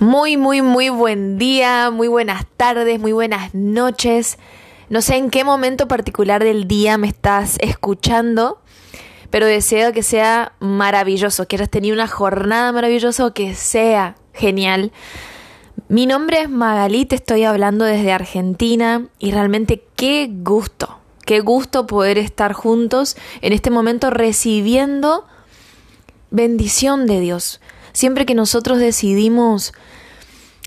Muy, muy, muy buen día, muy buenas tardes, muy buenas noches. No sé en qué momento particular del día me estás escuchando, pero deseo que sea maravilloso, que hayas tenido una jornada maravillosa o que sea genial. Mi nombre es Magali, te estoy hablando desde Argentina y realmente qué gusto, qué gusto poder estar juntos en este momento recibiendo bendición de Dios. Siempre que nosotros decidimos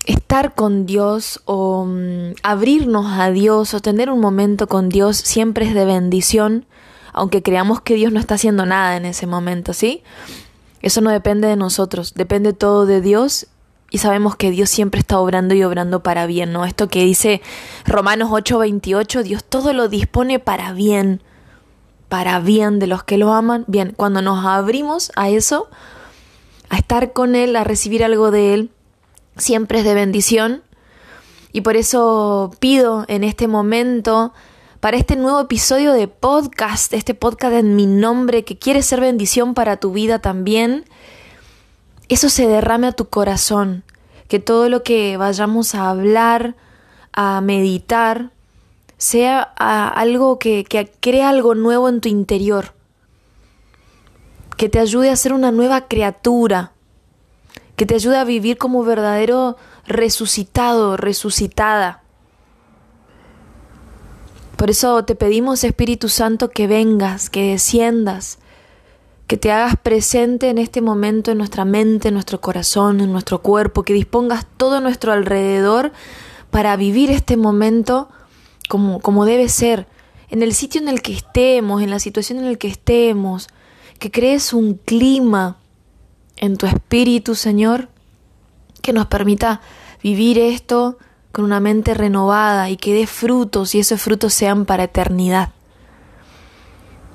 estar con Dios o mm, abrirnos a Dios o tener un momento con Dios siempre es de bendición, aunque creamos que Dios no está haciendo nada en ese momento, ¿sí? Eso no depende de nosotros, depende todo de Dios y sabemos que Dios siempre está obrando y obrando para bien, ¿no? Esto que dice Romanos 8:28, Dios todo lo dispone para bien, para bien de los que lo aman. Bien, cuando nos abrimos a eso, a estar con Él, a recibir algo de Él, siempre es de bendición. Y por eso pido en este momento, para este nuevo episodio de podcast, este podcast en mi nombre, que quiere ser bendición para tu vida también, eso se derrame a tu corazón, que todo lo que vayamos a hablar, a meditar, sea algo que, crea algo nuevo en tu interior, que te ayude a ser una nueva criatura, que te ayude a vivir como verdadero resucitado, resucitada. Por eso te pedimos, Espíritu Santo, que vengas, que desciendas, que te hagas presente en este momento en nuestra mente, en nuestro corazón, en nuestro cuerpo, que dispongas todo nuestro alrededor para vivir este momento como, como debe ser, en el sitio en el que estemos, en la situación en la que estemos, que crees un clima en tu espíritu, Señor, que nos permita vivir esto con una mente renovada y que dé frutos y esos frutos sean para eternidad.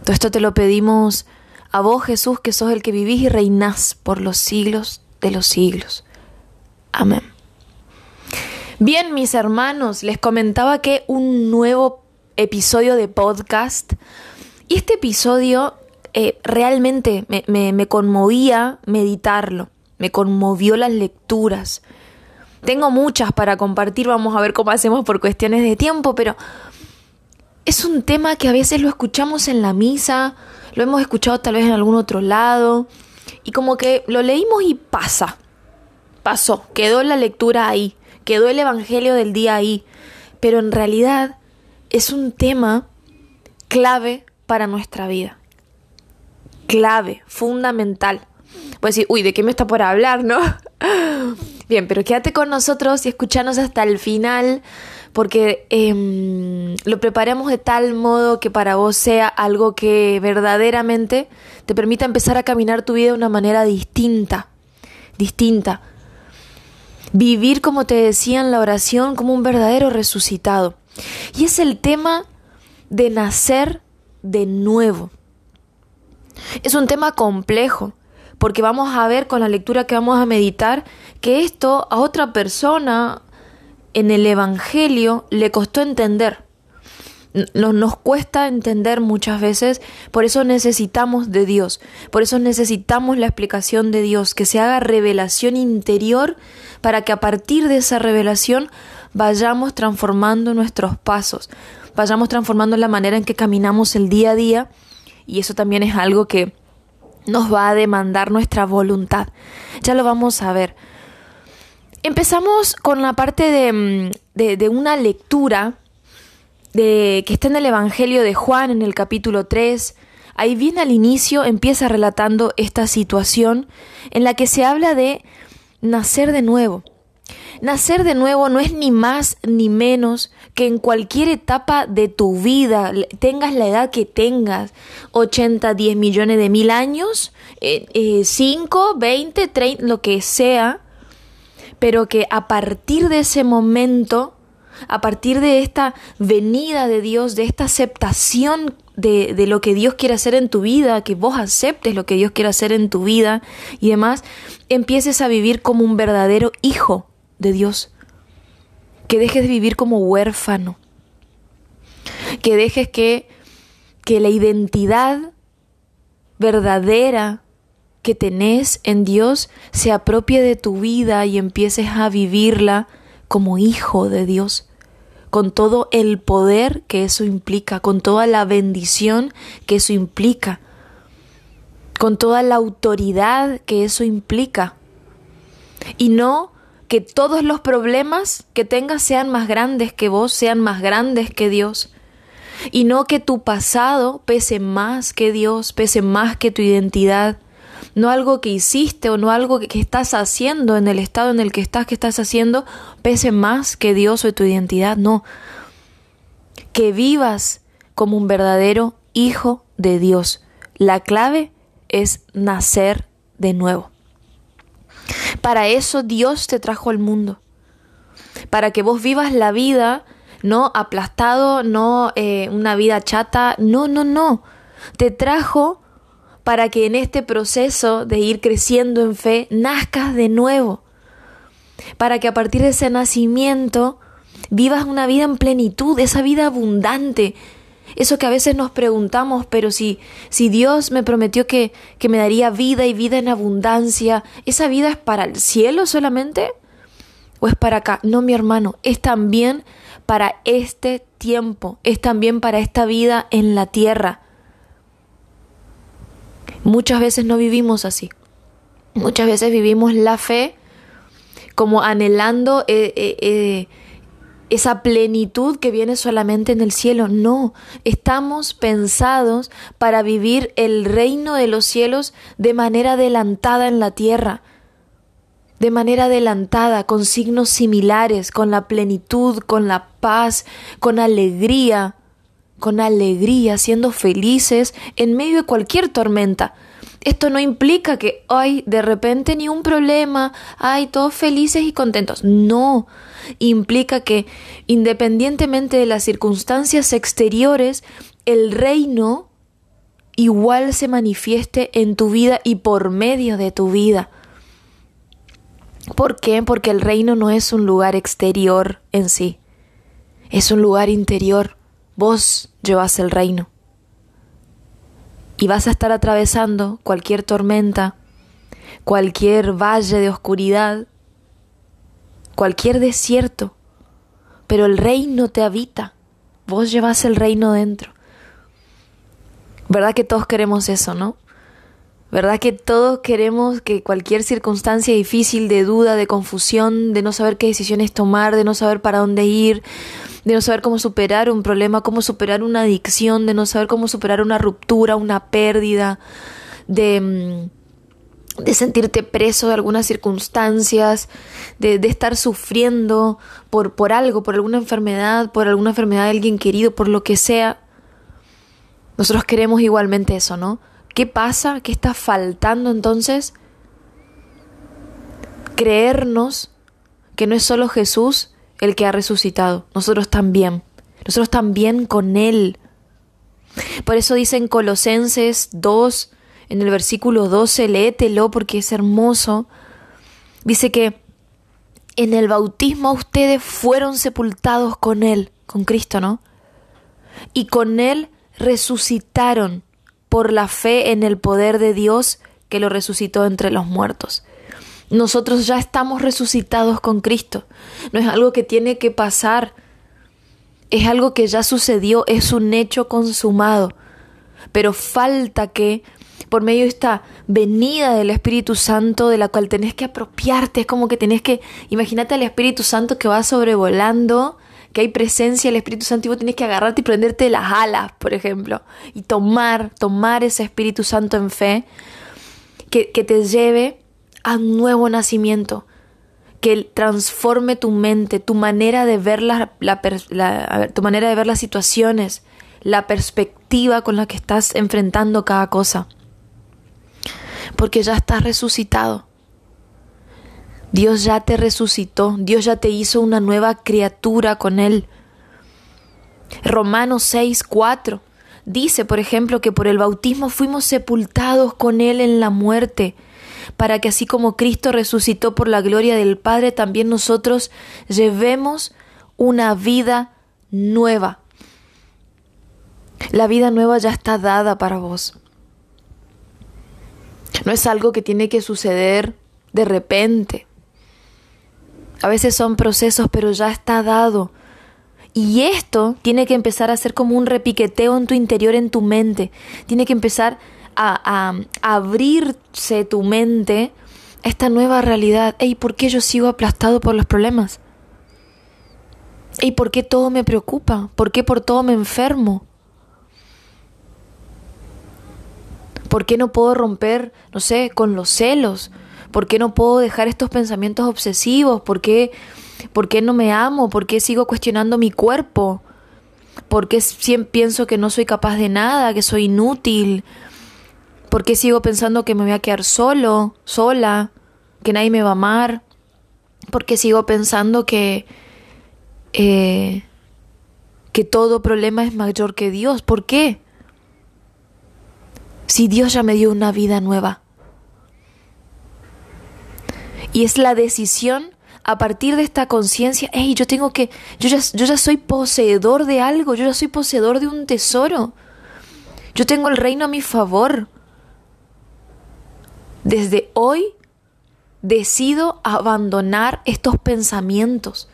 Todo esto te lo pedimos a vos, Jesús, que sos el que vivís y reinás por los siglos de los siglos. Amén. Bien, mis hermanos, les comentaba que un nuevo episodio de podcast. Y este episodio eh, realmente me, conmovía meditarlo, me conmovió las lecturas. Tengo muchas para compartir, vamos a ver cómo hacemos por cuestiones de tiempo, pero es un tema que a veces lo escuchamos en la misa, lo hemos escuchado tal vez en algún otro lado, y como que lo leímos y pasa, pasó, quedó la lectura ahí, quedó el Evangelio del día ahí, pero en realidad es un tema clave para nuestra vida clave, fundamental. Puedes decir, uy, ¿de qué me está por hablar, no? Bien, pero quédate con nosotros y escuchanos hasta el final, porque eh, lo preparamos de tal modo que para vos sea algo que verdaderamente te permita empezar a caminar tu vida de una manera distinta, distinta. Vivir, como te decía en la oración, como un verdadero resucitado. Y es el tema de nacer de nuevo. Es un tema complejo, porque vamos a ver con la lectura que vamos a meditar que esto a otra persona en el Evangelio le costó entender. Nos, nos cuesta entender muchas veces, por eso necesitamos de Dios, por eso necesitamos la explicación de Dios, que se haga revelación interior para que a partir de esa revelación vayamos transformando nuestros pasos, vayamos transformando la manera en que caminamos el día a día y eso también es algo que nos va a demandar nuestra voluntad. Ya lo vamos a ver. Empezamos con la parte de, mm, de, una lectura de, que está en el Evangelio de Juan en el capítulo 3. Ahí viene al inicio, empieza relatando esta situación en la que se habla de nacer de nuevo. Nacer de nuevo no es ni más ni menos que en cualquier etapa de tu vida, tengas la edad que tengas, 80, 10 millones de mil años, 5, 20, 30, lo que sea, pero que a partir de ese momento a partir de esta venida de Dios, de esta aceptación de, de, lo que Dios quiere hacer en tu vida, que vos aceptes lo que Dios quiere hacer en tu vida y demás, empieces a vivir como un verdadero hijo de Dios. Que dejes de vivir como huérfano. Que dejes que, que la identidad verdadera que tenés en Dios se apropie de tu vida y empieces a vivirla como hijo de Dios, con todo el poder que eso implica, con toda la bendición que eso implica, con toda la autoridad que eso implica. Y no que todos los problemas que tengas sean más grandes que vos, sean más grandes que Dios. Y no que tu pasado pese más que Dios, pese más que tu identidad no algo que hiciste o no algo que, estás haciendo en el estado en el que estás, que estás haciendo, pese más que Dios o tu identidad, no. Que vivas como un verdadero hijo de Dios. La clave es nacer de nuevo. Para eso Dios te trajo al mundo. Para que vos vivas la vida no aplastado, no eh, una vida chata. No, no, no. Te trajo para que en este proceso de ir creciendo en fe nazcas de nuevo, para que a partir de ese nacimiento vivas una vida en plenitud, esa vida abundante, eso que a veces nos preguntamos, pero si, si Dios me prometió que, que me daría vida y vida en abundancia, ¿esa vida es para el cielo solamente? ¿O es para acá? No, mi hermano, es también para este tiempo, es también para esta vida en la tierra. Muchas veces no vivimos así. Muchas veces vivimos la fe como anhelando eh, eh, eh, esa plenitud que viene solamente en el cielo. No, estamos pensados para vivir el reino de los cielos de manera adelantada en la tierra, de manera adelantada, con signos similares, con la plenitud, con la paz, con alegría con alegría, siendo felices en medio de cualquier tormenta. Esto no implica que hay de repente ni un problema, hay todos felices y contentos. No, implica que independientemente de las circunstancias exteriores, el reino igual se manifieste en tu vida y por medio de tu vida. ¿Por qué? Porque el reino no es un lugar exterior en sí, es un lugar interior. Vos llevas el reino. Y vas a estar atravesando cualquier tormenta, cualquier valle de oscuridad, cualquier desierto, pero el reino te habita. Vos llevas el reino dentro. ¿Verdad que todos queremos eso, no? ¿Verdad que todos queremos que cualquier circunstancia difícil, de duda, de confusión, de no saber qué decisiones tomar, de no saber para dónde ir, de no saber cómo superar un problema, cómo superar una adicción, de no saber cómo superar una ruptura, una pérdida, de, mm, de sentirte preso de algunas circunstancias, de, de estar sufriendo por, por algo, por alguna enfermedad, por alguna enfermedad de alguien querido, por lo que sea. Nosotros queremos igualmente eso, ¿no? ¿Qué pasa? ¿Qué está faltando entonces? Creernos que no es solo Jesús el que ha resucitado, nosotros también, nosotros también con Él. Por eso dice en Colosenses 2, en el versículo 12, léetelo porque es hermoso, dice que en el bautismo ustedes fueron sepultados con Él, con Cristo, ¿no? Y con Él resucitaron por la fe en el poder de Dios que lo resucitó entre los muertos. Nosotros ya estamos resucitados con Cristo. No es algo que tiene que pasar. Es algo que ya sucedió, es un hecho consumado. Pero falta que, por medio de esta venida del Espíritu Santo, de la cual tenés que apropiarte, es como que tenés que, imagínate al Espíritu Santo que va sobrevolando que hay presencia del Espíritu Santo y vos tenés que agarrarte y prenderte las alas, por ejemplo, y tomar, tomar ese Espíritu Santo en fe, que, que te lleve a nuevo nacimiento, que transforme tu mente, tu manera de ver tu manera de ver las situaciones, la perspectiva con la que estás enfrentando cada cosa. Porque ya estás resucitado. Dios ya te resucitó, Dios ya te hizo una nueva criatura con Él. Romanos 6, 4 dice, por ejemplo, que por el bautismo fuimos sepultados con Él en la muerte, para que así como Cristo resucitó por la gloria del Padre, también nosotros llevemos una vida nueva. La vida nueva ya está dada para vos. No es algo que tiene que suceder de repente. A veces son procesos, pero ya está dado. Y esto tiene que empezar a ser como un repiqueteo en tu interior, en tu mente. Tiene que empezar a, abrirse tu mente a esta nueva realidad. ¿Y ¿por qué yo sigo aplastado por los problemas? ¿Y por qué todo me preocupa? ¿Por qué por todo me enfermo? ¿Por qué no puedo romper, no sé, con los celos? ¿Por qué no puedo dejar estos pensamientos obsesivos? ¿Por qué, por qué no me amo? ¿Por qué sigo cuestionando mi cuerpo? ¿Por qué pienso que no soy capaz de nada, que soy inútil? ¿Por qué sigo pensando que me voy a quedar solo, sola, que nadie me va a amar? ¿Por qué sigo pensando que, eh, que todo problema es mayor que Dios? ¿Por qué? Si Dios ya me dio una vida nueva. Y es la decisión a partir de esta conciencia, hey, yo tengo que, yo ya, yo ya soy poseedor de algo, yo ya soy poseedor de un tesoro. Yo tengo el reino a mi favor. Desde hoy decido abandonar estos pensamientos.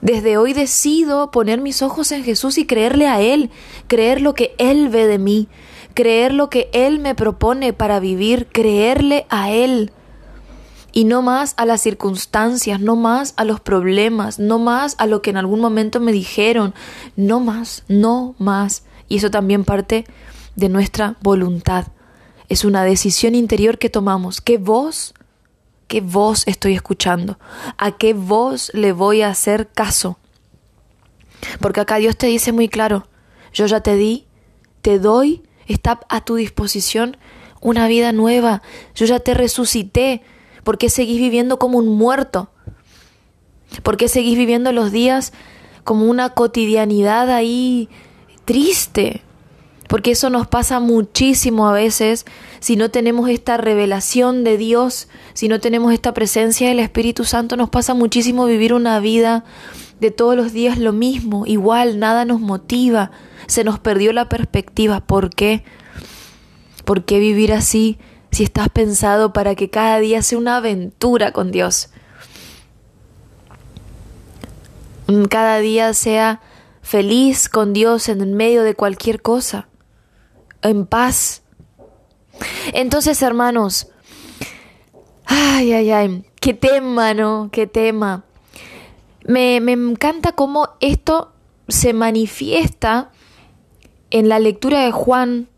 Desde hoy decido poner mis ojos en Jesús y creerle a Él, creer lo que Él ve de mí, creer lo que Él me propone para vivir, creerle a Él y no más a las circunstancias, no más a los problemas, no más a lo que en algún momento me dijeron, no más, no más. Y eso también parte de nuestra voluntad. Es una decisión interior que tomamos. ¿Qué voz? ¿Qué voz estoy escuchando? ¿A qué voz le voy a hacer caso? Porque acá Dios te dice muy claro, yo ya te di, te doy, está a tu disposición una vida nueva, yo ya te resucité, ¿Por qué seguís viviendo como un muerto? ¿Por qué seguís viviendo los días como una cotidianidad ahí triste? Porque eso nos pasa muchísimo a veces si no tenemos esta revelación de Dios, si no tenemos esta presencia del Espíritu Santo, nos pasa muchísimo vivir una vida de todos los días lo mismo, igual, nada nos motiva, se nos perdió la perspectiva. ¿Por qué? ¿Por qué vivir así si estás pensado para que cada día sea una aventura con Dios. Cada día sea feliz con Dios en medio de cualquier cosa, en paz. Entonces, hermanos, ay, ay, ay, qué tema, ¿no? Qué tema. Me, me encanta cómo esto se manifiesta en la lectura de Juan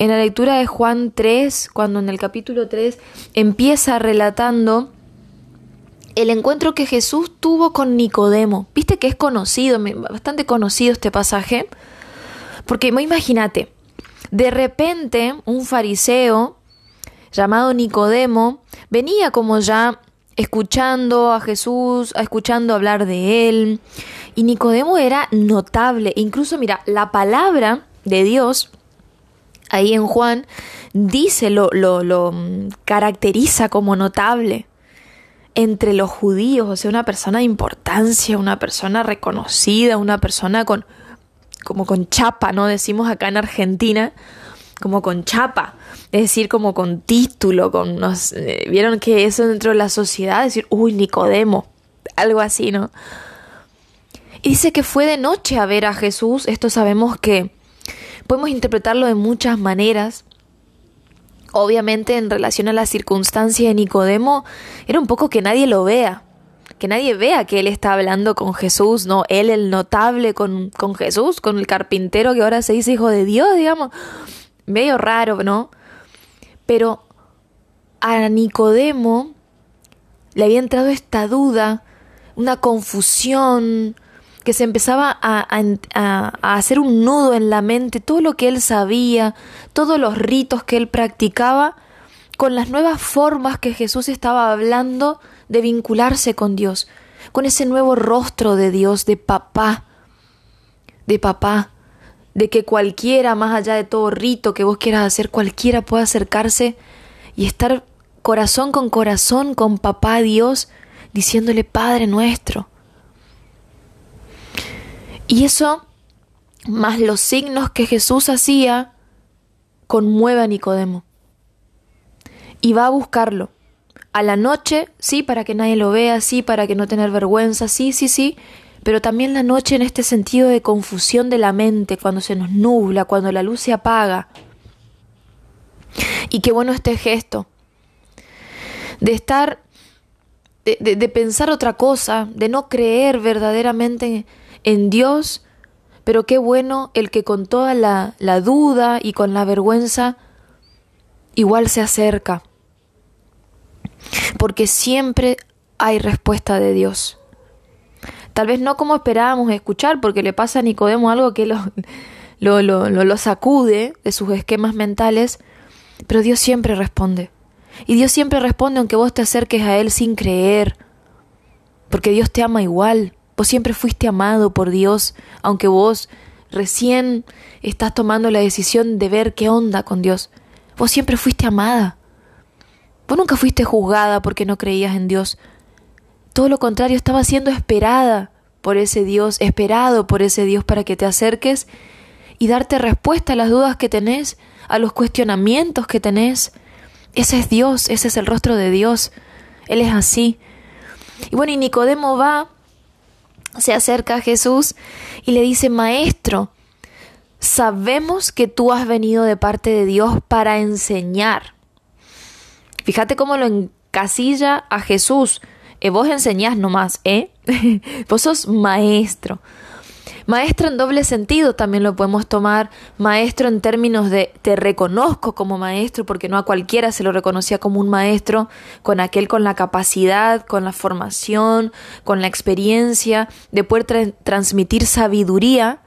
en la lectura de Juan 3, cuando en el capítulo 3 empieza relatando el encuentro que Jesús tuvo con Nicodemo. Viste que es conocido, bastante conocido este pasaje. Porque imagínate, de repente un fariseo llamado Nicodemo venía como ya escuchando a Jesús, escuchando hablar de él. Y Nicodemo era notable. Incluso, mira, la palabra de Dios ahí en Juan, dice, lo, lo, lo caracteriza como notable entre los judíos, o sea, una persona de importancia, una persona reconocida, una persona con como con chapa, ¿no? Decimos acá en Argentina, como con chapa, es decir, como con título, con nos, vieron que eso dentro de la sociedad, decir, uy, Nicodemo, algo así, ¿no? Y dice que fue de noche a ver a Jesús, esto sabemos que Podemos interpretarlo de muchas maneras. Obviamente en relación a la circunstancia de Nicodemo, era un poco que nadie lo vea, que nadie vea que él está hablando con Jesús, ¿no? Él el notable con, con Jesús, con el carpintero que ahora se dice hijo de Dios, digamos. Medio raro, ¿no? Pero a Nicodemo le había entrado esta duda, una confusión, que se empezaba a, hacer un nudo en la mente, todo lo que él sabía, todos los ritos que él practicaba, con las nuevas formas que Jesús estaba hablando de vincularse con Dios, con ese nuevo rostro de Dios, de papá, de papá, de que cualquiera, más allá de todo rito que vos quieras hacer, cualquiera pueda acercarse y estar corazón con corazón con papá Dios, diciéndole Padre nuestro. Y eso, más los signos que Jesús hacía, conmueve a Nicodemo. Y va a buscarlo. A la noche, sí, para que nadie lo vea, sí, para que no tener vergüenza, sí, sí, sí, pero también la noche en este sentido de confusión de la mente, cuando se nos nubla, cuando la luz se apaga. Y qué bueno este gesto, de estar, de, pensar otra cosa, de no creer verdaderamente en Dios, pero qué bueno el que con toda la, la duda y con la vergüenza igual se acerca, porque siempre hay respuesta de Dios. Tal vez no como esperábamos escuchar, porque le pasa a Nicodemo algo que lo, lo, lo, lo, sacude de sus esquemas mentales, pero Dios siempre responde. Y Dios siempre responde aunque vos te acerques a Él sin creer, porque Dios te ama igual. Vos siempre fuiste amado por Dios, aunque vos recién estás tomando la decisión de ver qué onda con Dios. Vos siempre fuiste amada. Vos nunca fuiste juzgada porque no creías en Dios. Todo lo contrario, estaba siendo esperada por ese Dios, esperado por ese Dios para que te acerques y darte respuesta a las dudas que tenés, a los cuestionamientos que tenés. Ese es Dios, ese es el rostro de Dios. Él es así. Y bueno, y Nicodemo va, se acerca a Jesús y le dice, Maestro, sabemos que tú has venido de parte de Dios para enseñar. Fíjate cómo lo encasilla a Jesús. Eh, vos enseñás nomás, ¿eh? vos sos maestro. Maestro en doble sentido también lo podemos tomar. Maestro en términos de te reconozco como maestro, porque no a cualquiera se lo reconocía como un maestro, con aquel con la capacidad, con la formación, con la experiencia de poder transmitir sabiduría.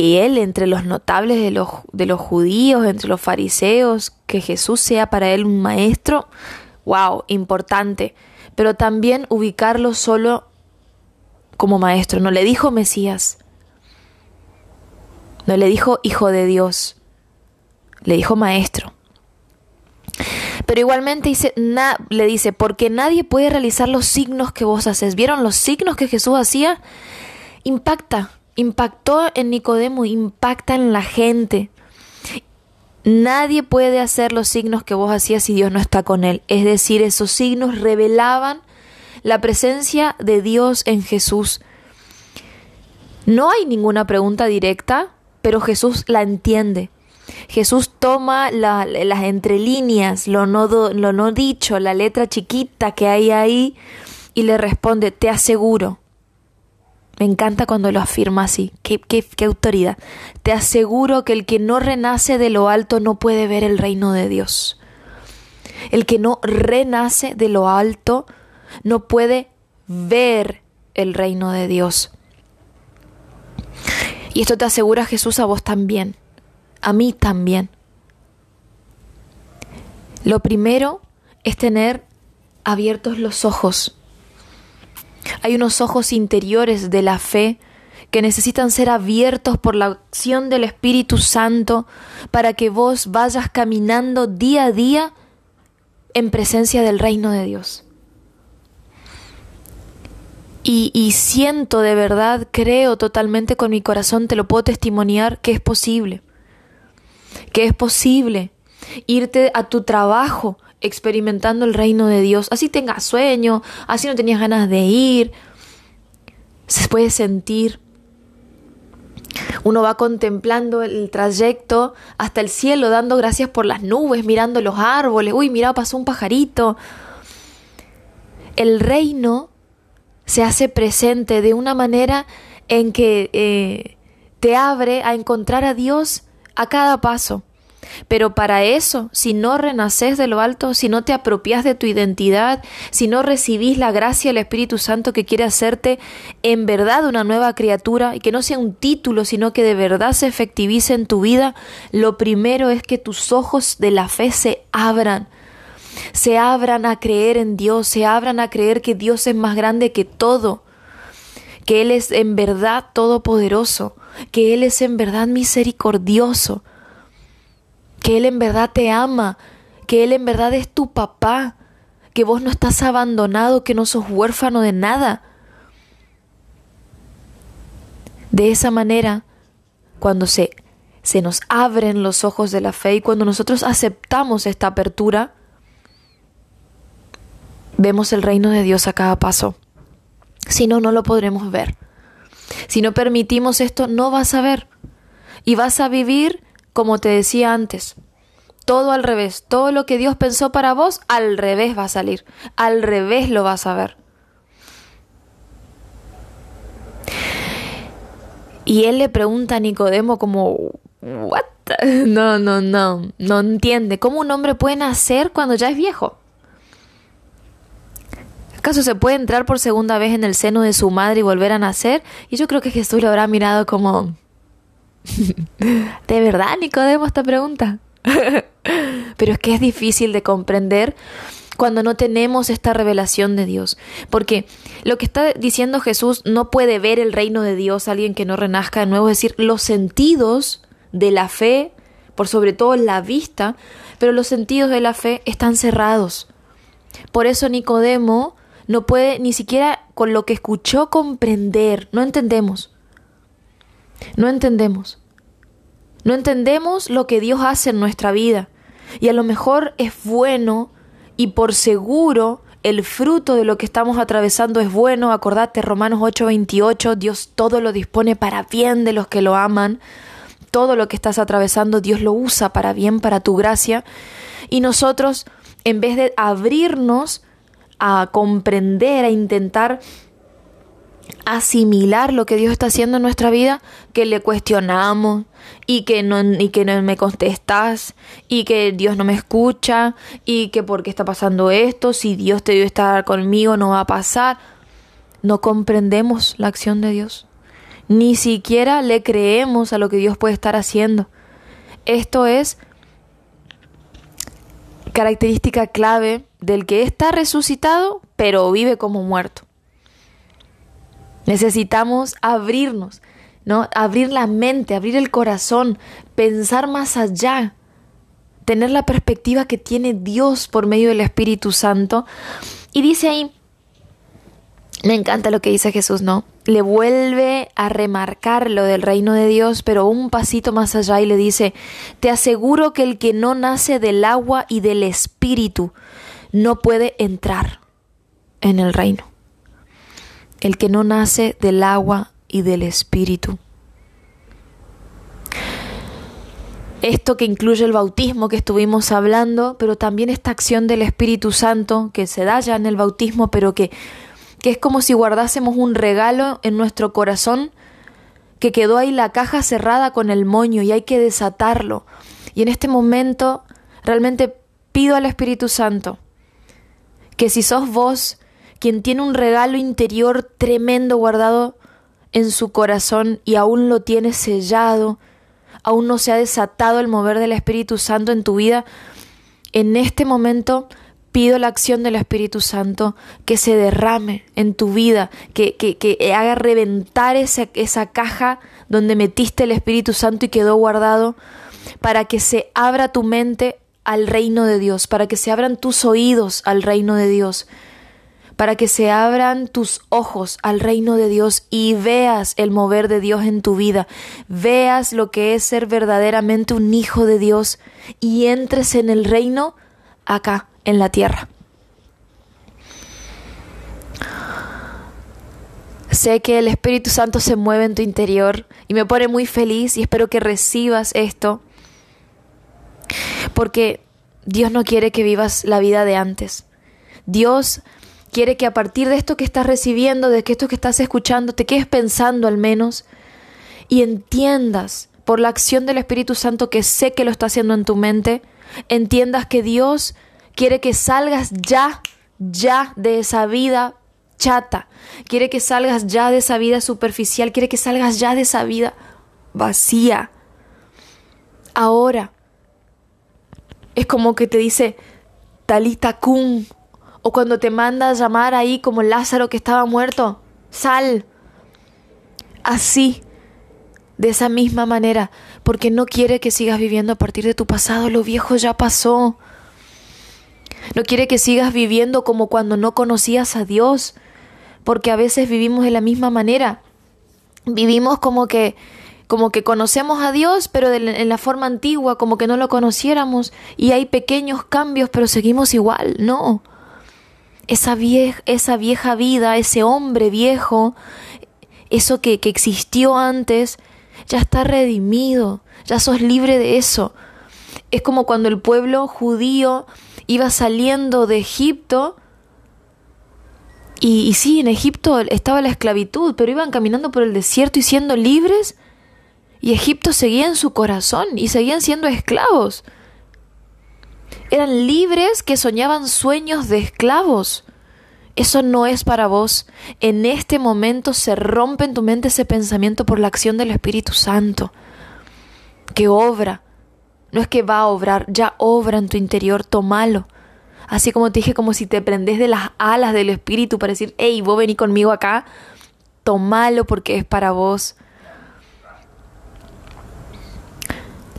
Él, entre los notables de los, de los judíos, entre los fariseos, que Jesús sea para él un maestro, wow, importante. Pero también ubicarlo solo como maestro. No le dijo Mesías. No le dijo hijo de Dios. Le dijo maestro. Pero igualmente dice, le dice, porque nadie puede realizar los signos que vos haces. ¿Vieron los signos que Jesús hacía? Impacta, impactó en Nicodemo, impacta en la gente. Nadie puede hacer los signos que vos hacías si Dios no está con él. Es decir, esos signos revelaban la presencia de Dios en Jesús. No hay ninguna pregunta directa, pero Jesús la entiende. Jesús toma las entrelíneas, lo no, lo no dicho, la letra chiquita que hay ahí, y le responde, te aseguro. Me encanta cuando lo afirma así. Qué, qué, autoridad. Te aseguro que el que no renace de lo alto no puede ver el reino de Dios. El que no renace de lo alto no puede ver el reino de Dios. Y esto te asegura Jesús a vos también, a mí también. Lo primero es tener abiertos los ojos. Hay unos ojos interiores de la fe que necesitan ser abiertos por la acción del Espíritu Santo para que vos vayas caminando día a día en presencia del reino de Dios. Y, siento de verdad, creo totalmente con mi corazón, te lo puedo testimoniar, que es posible. Que es posible irte a tu trabajo experimentando el reino de Dios. Así tengas sueño, así no tenías ganas de ir. Se puede sentir. Uno va contemplando el trayecto hasta el cielo, dando gracias por las nubes, mirando los árboles. Uy, mira, pasó un pajarito. El reino se hace presente de una manera en que eh, te abre a encontrar a Dios a cada paso. Pero para eso, si no renaces de lo alto, si no te apropias de tu identidad, si no recibís la gracia del Espíritu Santo que quiere hacerte en verdad una nueva criatura y que no sea un título, sino que de verdad se efectivice en tu vida, lo primero es que tus ojos de la fe se abran. Se abran a creer en Dios, se abran a creer que Dios es más grande que todo, que Él es en verdad todopoderoso, que Él es en verdad misericordioso, que Él en verdad te ama, que Él en verdad es tu papá, que vos no estás abandonado, que no sos huérfano de nada. De esa manera, cuando se, se nos abren los ojos de la fe y cuando nosotros aceptamos esta apertura, vemos el reino de Dios a cada paso. Si no, no lo podremos ver. Si no permitimos esto, no vas a ver. Y vas a vivir como te decía antes, todo al revés, todo lo que Dios pensó para vos, al revés va a salir, al revés lo vas a ver. Y él le pregunta a Nicodemo como, ¿what? No, no, no, no entiende. ¿Cómo un hombre puede nacer cuando ya es viejo? ¿Acaso se puede entrar por segunda vez en el seno de su madre y volver a nacer? Y yo creo que Jesús lo habrá mirado como, ¿De verdad, Nicodemo, esta pregunta? Pero es que es difícil de comprender cuando no tenemos esta revelación de Dios. Porque lo que está diciendo Jesús no puede ver el reino de Dios alguien que no renazca de nuevo, es decir, los sentidos de la fe, por sobre todo la vista, pero los sentidos de la fe están cerrados. Por eso Nicodemo no puede ni siquiera con lo que escuchó comprender, no entendemos. No entendemos. No entendemos lo que Dios hace en nuestra vida. Y a lo mejor es bueno y por seguro el fruto de lo que estamos atravesando es bueno. Acordate, Romanos 8:28, Dios todo lo dispone para bien de los que lo aman. Todo lo que estás atravesando, Dios lo usa para bien, para tu gracia. Y nosotros, en vez de abrirnos a comprender, a intentar asimilar lo que Dios está haciendo en nuestra vida, que le cuestionamos y que no, y que no me contestas y que Dios no me escucha y que por qué está pasando esto, si Dios te dio estar conmigo no va a pasar. No comprendemos la acción de Dios. Ni siquiera le creemos a lo que Dios puede estar haciendo. Esto es característica clave del que está resucitado, pero vive como muerto. Necesitamos abrirnos, ¿no? Abrir la mente, abrir el corazón, pensar más allá, tener la perspectiva que tiene Dios por medio del Espíritu Santo. Y dice ahí, me encanta lo que dice Jesús, ¿no? Le vuelve a remarcar lo del reino de Dios, pero un pasito más allá y le dice, te aseguro que el que no nace del agua y del Espíritu no puede entrar en el reino el que no nace del agua y del espíritu. Esto que incluye el bautismo que estuvimos hablando, pero también esta acción del Espíritu Santo que se da ya en el bautismo, pero que, que es como si guardásemos un regalo en nuestro corazón que quedó ahí la caja cerrada con el moño y hay que desatarlo. Y en este momento realmente pido al Espíritu Santo que si sos vos quien tiene un regalo interior tremendo guardado en su corazón y aún lo tiene sellado, aún no se ha desatado el mover del Espíritu Santo en tu vida, en este momento pido la acción del Espíritu Santo que se derrame en tu vida, que, que, haga reventar esa caja donde metiste el Espíritu Santo y quedó guardado, para que se abra tu mente al reino de Dios, para que se abran tus oídos al reino de Dios, para que se abran tus ojos al reino de Dios y veas el mover de Dios en tu vida, veas lo que es ser verdaderamente un hijo de Dios y entres en el reino acá, en la tierra. Sé que el Espíritu Santo se mueve en tu interior y me pone muy feliz y espero que recibas esto. Porque Dios no quiere que vivas la vida de antes. Dios quiere que a partir de esto que estás recibiendo, de esto que estás escuchando, te quedes pensando al menos y entiendas por la acción del Espíritu Santo que sé que lo está haciendo en tu mente, entiendas que Dios quiere que salgas ya, ya de esa vida chata, quiere que salgas ya de esa vida superficial, quiere que salgas ya de esa vida vacía. Ahora. Es como que te dice, Talita Kun, o cuando te manda a llamar ahí como Lázaro que estaba muerto, sal. Así, de esa misma manera, porque no quiere que sigas viviendo a partir de tu pasado, lo viejo ya pasó. No quiere que sigas viviendo como cuando no conocías a Dios, porque a veces vivimos de la misma manera. Vivimos como que como que conocemos a Dios, pero en la forma antigua, como que no lo conociéramos, y hay pequeños cambios, pero seguimos igual. No. Esa vieja, esa vieja vida, ese hombre viejo, eso que, que existió antes, ya está redimido, ya sos libre de eso. Es como cuando el pueblo judío iba saliendo de Egipto, y, y, sí, en Egipto estaba la esclavitud, pero iban caminando por el desierto y siendo libres, y Egipto seguía en su corazón y seguían siendo esclavos. Eran libres que soñaban sueños de esclavos. Eso no es para vos. En este momento se rompe en tu mente ese pensamiento por la acción del Espíritu Santo, que obra. No es que va a obrar, ya obra en tu interior, tomalo. Así como te dije, como si te prendes de las alas del Espíritu para decir, hey, vos vení conmigo acá, tomalo porque es para vos.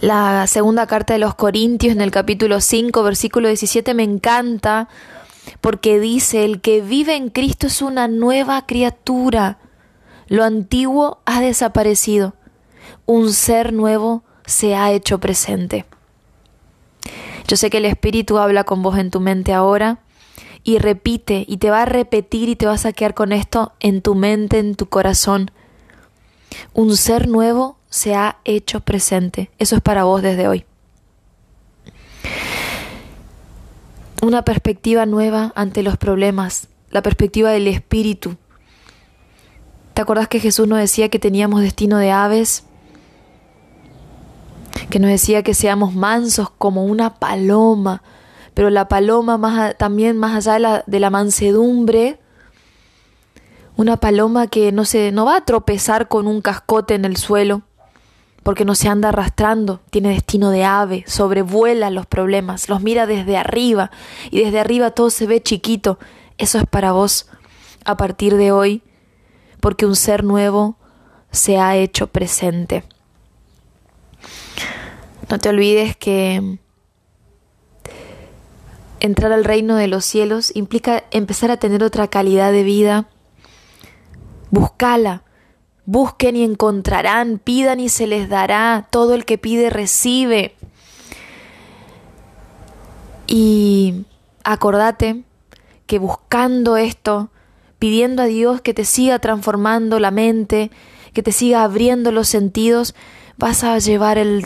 La segunda carta de los Corintios en el capítulo 5, versículo 17 me encanta porque dice, el que vive en Cristo es una nueva criatura. Lo antiguo ha desaparecido. Un ser nuevo se ha hecho presente. Yo sé que el Espíritu habla con vos en tu mente ahora y repite y te va a repetir y te vas a quedar con esto en tu mente, en tu corazón. Un ser nuevo se ha hecho presente. Eso es para vos desde hoy. Una perspectiva nueva ante los problemas, la perspectiva del espíritu. ¿Te acordás que Jesús nos decía que teníamos destino de aves? Que nos decía que seamos mansos como una paloma, pero la paloma más, también más allá de la, de la mansedumbre, una paloma que no se no va a tropezar con un cascote en el suelo, porque no se anda arrastrando, tiene destino de ave, sobrevuela los problemas, los mira desde arriba y desde arriba todo se ve chiquito. Eso es para vos a partir de hoy, porque un ser nuevo se ha hecho presente. No te olvides que entrar al reino de los cielos implica empezar a tener otra calidad de vida. Buscala Busquen y encontrarán, pidan y se les dará, todo el que pide recibe. Y acordate que buscando esto, pidiendo a Dios que te siga transformando la mente, que te siga abriendo los sentidos, vas a llevar el,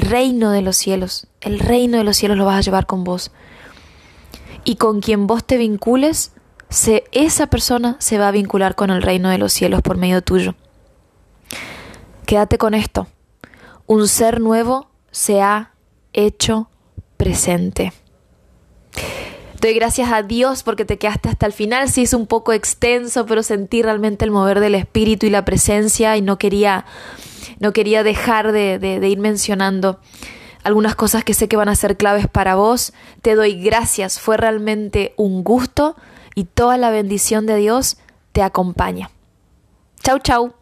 reino de los cielos. El reino de los cielos lo vas a llevar con vos. Y con quien vos te vincules, esa persona se va a vincular con el reino de los cielos por medio tuyo. Quédate con esto. Un ser nuevo se ha hecho presente. Doy gracias a Dios porque te quedaste hasta el final. Sí es un poco extenso, pero sentí realmente el mover del espíritu y la presencia y no quería, no quería dejar de, de ir mencionando algunas cosas que sé que van a ser claves para vos. Te doy gracias. Fue realmente un gusto y toda la bendición de Dios te acompaña. Chau, chau.